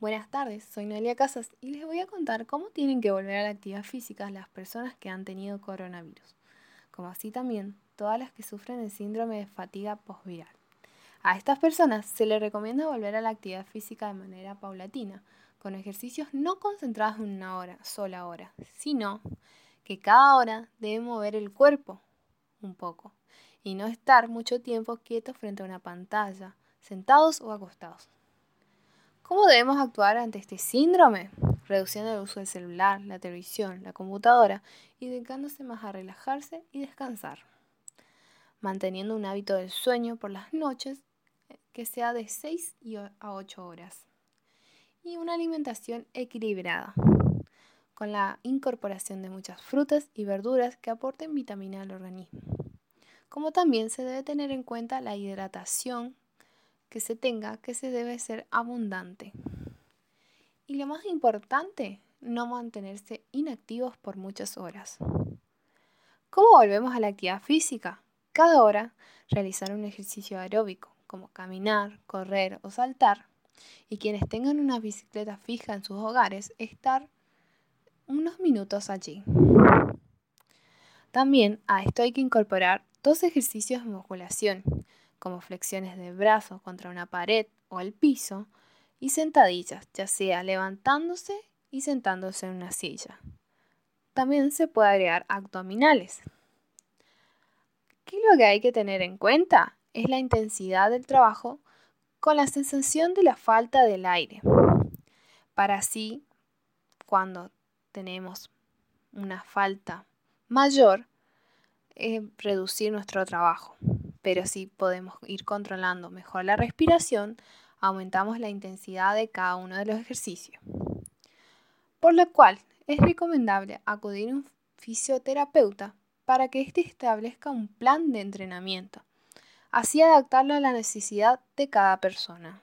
Buenas tardes, soy Noelia Casas y les voy a contar cómo tienen que volver a la actividad física las personas que han tenido coronavirus, como así también todas las que sufren el síndrome de fatiga postviral. A estas personas se les recomienda volver a la actividad física de manera paulatina, con ejercicios no concentrados en una hora, sola hora, sino que cada hora debe mover el cuerpo un poco y no estar mucho tiempo quietos frente a una pantalla, sentados o acostados. ¿Cómo debemos actuar ante este síndrome? Reduciendo el uso del celular, la televisión, la computadora y dedicándose más a relajarse y descansar. Manteniendo un hábito del sueño por las noches eh, que sea de 6 a 8 horas. Y una alimentación equilibrada, con la incorporación de muchas frutas y verduras que aporten vitamina al organismo. Como también se debe tener en cuenta la hidratación que se tenga que se debe ser abundante. Y lo más importante, no mantenerse inactivos por muchas horas. ¿Cómo volvemos a la actividad física? Cada hora realizar un ejercicio aeróbico, como caminar, correr o saltar. Y quienes tengan una bicicleta fija en sus hogares, estar unos minutos allí. También a esto hay que incorporar dos ejercicios de musculación, como flexiones de brazos contra una pared o el piso, y sentadillas, ya sea levantándose y sentándose en una silla. También se puede agregar abdominales. ¿Qué es lo que hay que tener en cuenta? Es la intensidad del trabajo con la sensación de la falta del aire. Para así, cuando tenemos una falta mayor, eh, reducir nuestro trabajo pero si podemos ir controlando mejor la respiración, aumentamos la intensidad de cada uno de los ejercicios. Por lo cual es recomendable acudir a un fisioterapeuta para que éste establezca un plan de entrenamiento, así adaptarlo a la necesidad de cada persona.